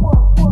whoa, whoa.